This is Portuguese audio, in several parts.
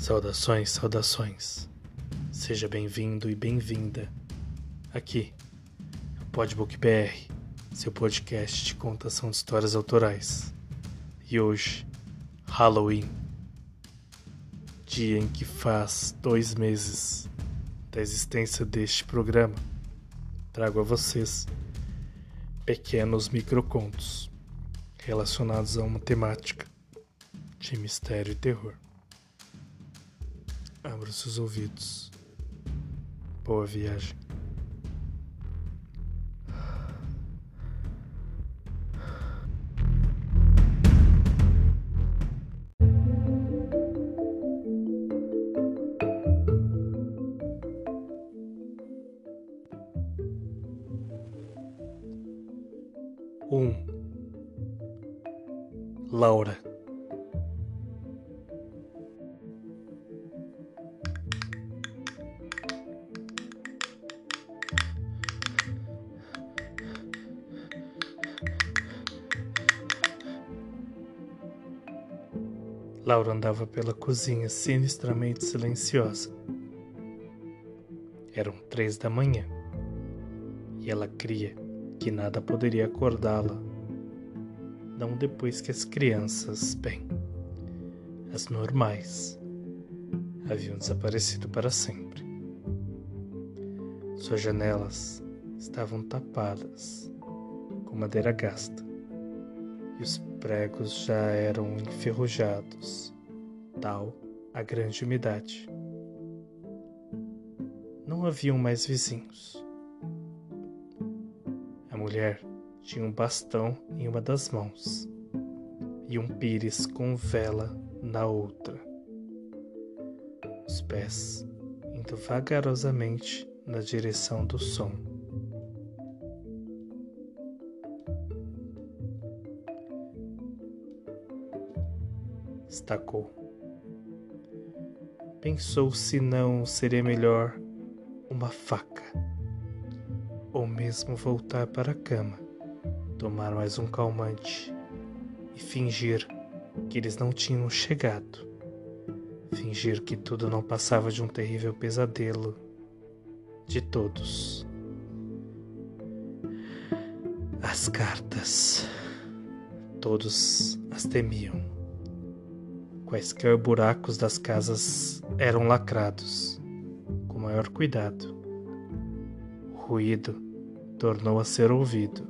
Saudações, saudações. Seja bem-vindo e bem-vinda aqui no Podbook BR, seu podcast de contação de histórias autorais. E hoje, Halloween, dia em que faz dois meses da existência deste programa, trago a vocês pequenos microcontos relacionados a uma temática de mistério e terror. Abra seus ouvidos. Boa viagem. Laura andava pela cozinha sinistramente silenciosa. Eram três da manhã e ela cria que nada poderia acordá-la. Não depois que as crianças, bem, as normais, haviam desaparecido para sempre. Suas janelas estavam tapadas com madeira gasta e os pregos já eram enferrujados, tal a grande umidade. Não haviam mais vizinhos. A mulher tinha um bastão em uma das mãos e um pires com vela na outra. Os pés indo vagarosamente na direção do som. Estacou. Pensou se não seria melhor uma faca, ou mesmo voltar para a cama, tomar mais um calmante e fingir que eles não tinham chegado, fingir que tudo não passava de um terrível pesadelo de todos. As cartas, todos as temiam. Quaisquer buracos das casas eram lacrados, com maior cuidado. O ruído tornou a ser ouvido.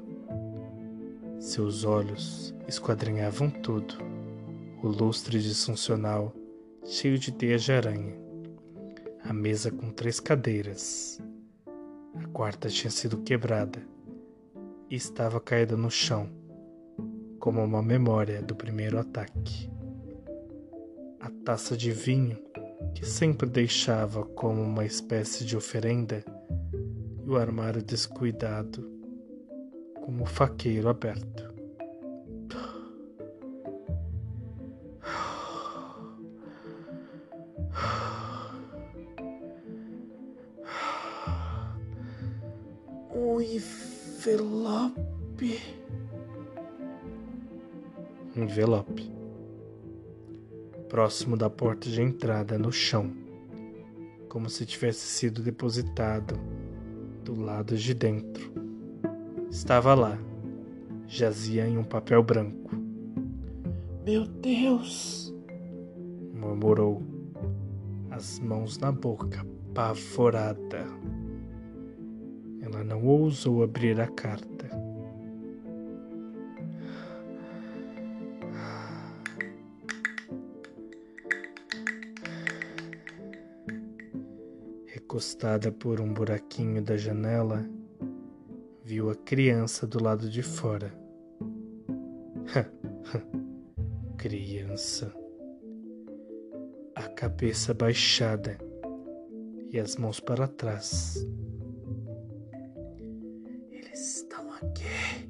Seus olhos esquadrinhavam tudo, o lustre disfuncional cheio de teias de aranha, a mesa com três cadeiras. A quarta tinha sido quebrada e estava caída no chão, como uma memória do primeiro ataque a taça de vinho que sempre deixava como uma espécie de oferenda e o armário descuidado como o faqueiro aberto. Um envelope. Envelope próximo da porta de entrada, no chão, como se tivesse sido depositado do lado de dentro. Estava lá, jazia em um papel branco. Meu Deus! murmurou, as mãos na boca, apavorada. Ela não ousou abrir a carta. Recostada por um buraquinho da janela, viu a criança do lado de fora. criança. A cabeça baixada e as mãos para trás. Eles estão aqui,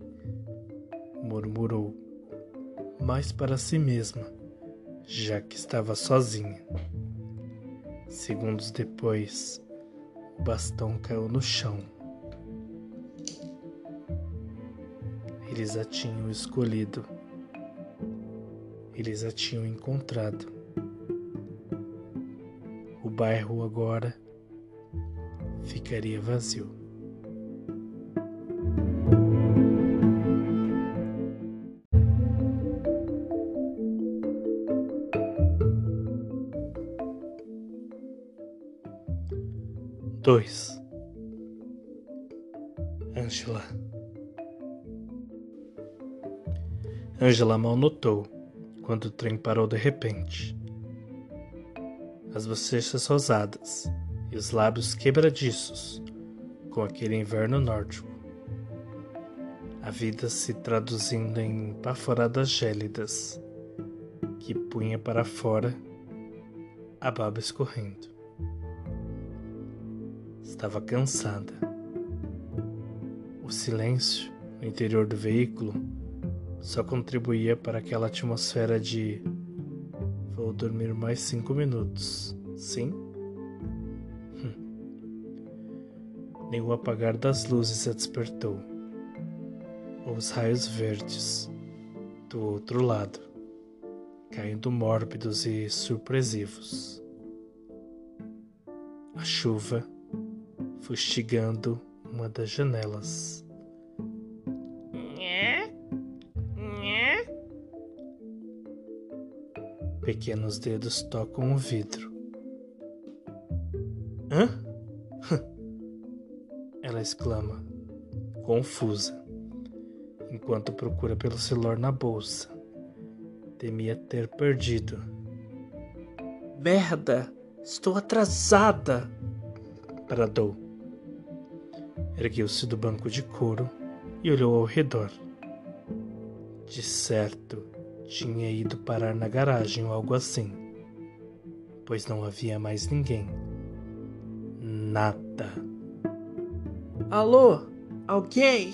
murmurou, mais para si mesma, já que estava sozinha. Segundos depois, o bastão caiu no chão. Eles a tinham escolhido. Eles a tinham encontrado. bairro agora ficaria vazio. Dois. Angela. Angela mal notou quando o trem parou de repente. As bochechas rosadas e os lábios quebradiços com aquele inverno nórdico. A vida se traduzindo em baforadas gélidas que punha para fora a baba escorrendo. Estava cansada. O silêncio no interior do veículo só contribuía para aquela atmosfera de vou dormir mais cinco minutos. Sim? Hum. Nem o apagar das luzes a despertou, ou os raios verdes do outro lado, caindo mórbidos e surpresivos. A chuva fustigando uma das janelas. Pequenos dedos tocam o vidro. Hã? Ela exclama, confusa, enquanto procura pelo celular na bolsa. Temia ter perdido. Merda! Estou atrasada! Bradou Ergueu-se do banco de couro e olhou ao redor. De certo, tinha ido parar na garagem ou algo assim, pois não havia mais ninguém. Nada. Alô? Alguém?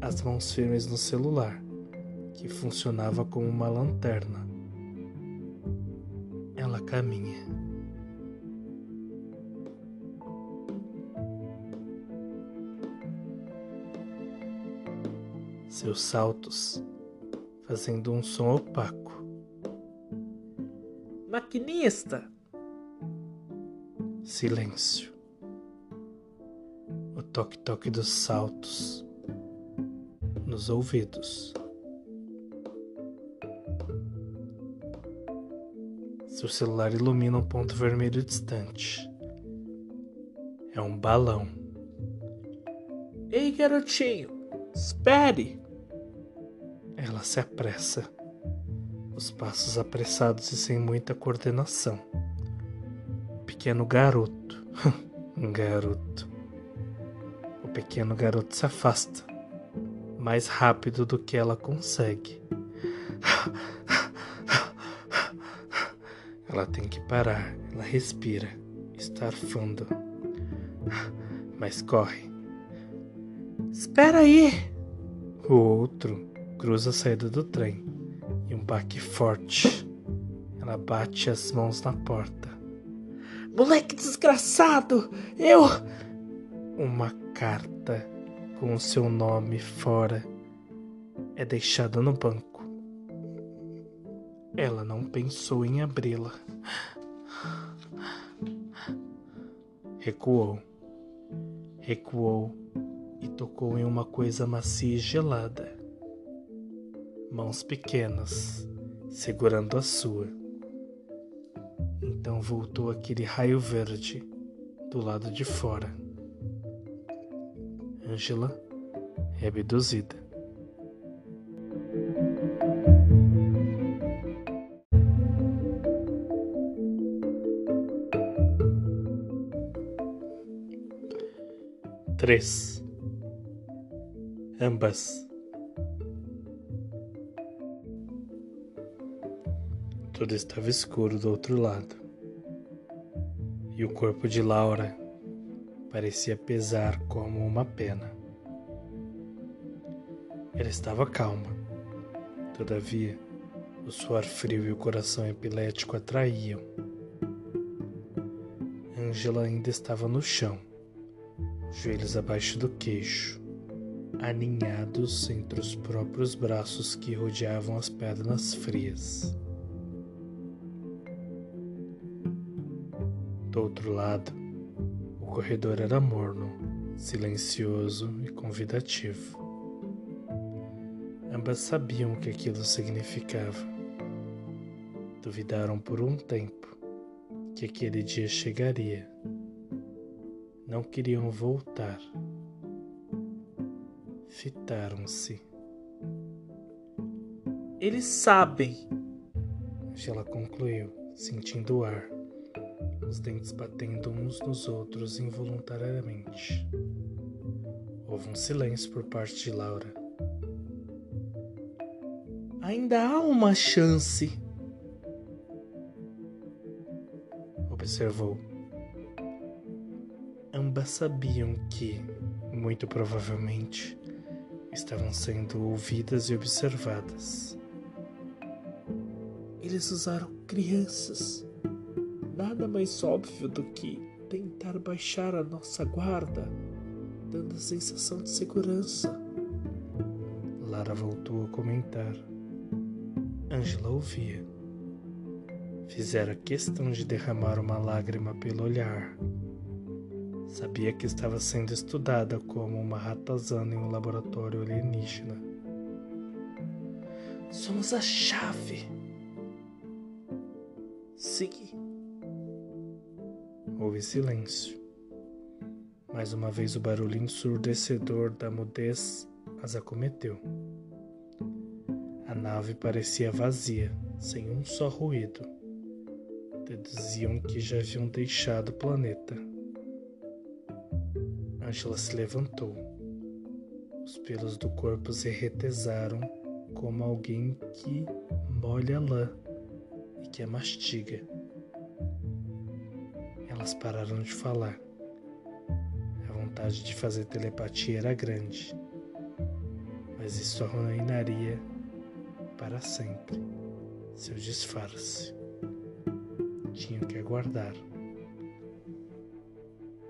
As mãos firmes no celular, que funcionava como uma lanterna. Ela caminha. Seus saltos, fazendo um som opaco. Maquinista! Silêncio. O toque-toque dos saltos nos ouvidos. Seu celular ilumina um ponto vermelho distante. É um balão. Ei, garotinho, espere! Ela se apressa, os passos apressados e sem muita coordenação. O pequeno garoto, um garoto. O pequeno garoto se afasta, mais rápido do que ela consegue. Ela tem que parar, ela respira, está arfando. Mas corre. Espera aí! O outro cruza a saída do trem e um baque forte. Ela bate as mãos na porta. Moleque desgraçado! Eu. Uma carta com o seu nome fora é deixada no banco. Ela não pensou em abri-la. Recuou. Recuou e tocou em uma coisa macia e gelada mãos pequenas, segurando a sua. Então voltou aquele raio verde do lado de fora. Angela é abduzida. Três. Ambas Tudo estava escuro do outro lado. E o corpo de Laura parecia pesar como uma pena. Ela estava calma. Todavia, o suor frio e o coração epilético atraíam. Angela ainda estava no chão, joelhos abaixo do queixo, aninhados entre os próprios braços que rodeavam as pedras frias. Do outro lado, o corredor era morno, silencioso e convidativo. Ambas sabiam o que aquilo significava. Duvidaram por um tempo que aquele dia chegaria. Não queriam voltar. Fitaram-se. Eles sabem, ela concluiu, sentindo o ar, os dentes batendo uns nos outros involuntariamente. Houve um silêncio por parte de Laura. Ainda há uma chance, observou. Ambas sabiam que, muito provavelmente, estavam sendo ouvidas e observadas. Eles usaram crianças. Nada mais óbvio do que tentar baixar a nossa guarda, dando a sensação de segurança. Lara voltou a comentar. Angela ouvia. Fizera questão de derramar uma lágrima pelo olhar. Sabia que estava sendo estudada como uma ratazana em um laboratório alienígena. Somos a chave, Sim. Houve silêncio. Mais uma vez o barulho ensurdecedor da mudez as acometeu. A nave parecia vazia, sem um só ruído. Deduziam que já haviam deixado o planeta. Angela se levantou. Os pelos do corpo se retesaram como alguém que molha lã que a mastiga. Elas pararam de falar. A vontade de fazer telepatia era grande, mas isso arruinaria para sempre seu disfarce. Tinham que aguardar.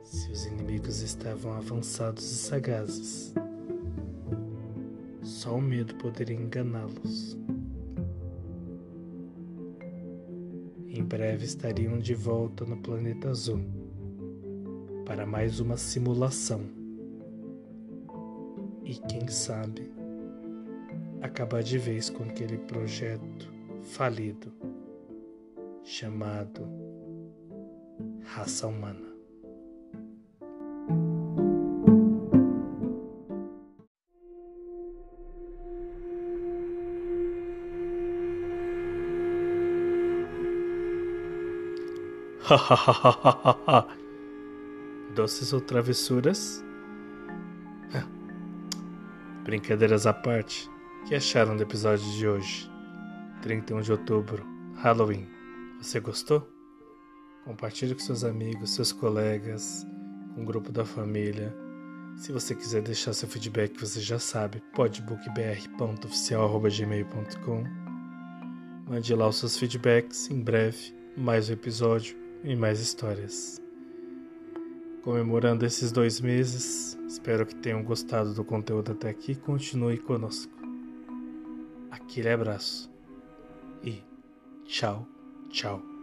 Se os inimigos estavam avançados e sagazes, só o medo poderia enganá-los. Breve estariam de volta no planeta azul para mais uma simulação. E quem sabe acabar de vez com aquele projeto falido chamado raça humana. Doces ou travessuras? Brincadeiras à parte, o que acharam do episódio de hoje? 31 de outubro, Halloween. Você gostou? Compartilhe com seus amigos, seus colegas, com o grupo da família. Se você quiser deixar seu feedback, você já sabe, podbookbr.oficial.gmail.com Mande lá os seus feedbacks, em breve, mais um episódio e mais histórias. Comemorando esses dois meses, espero que tenham gostado do conteúdo até aqui. Continue conosco. Aquele abraço e tchau, tchau.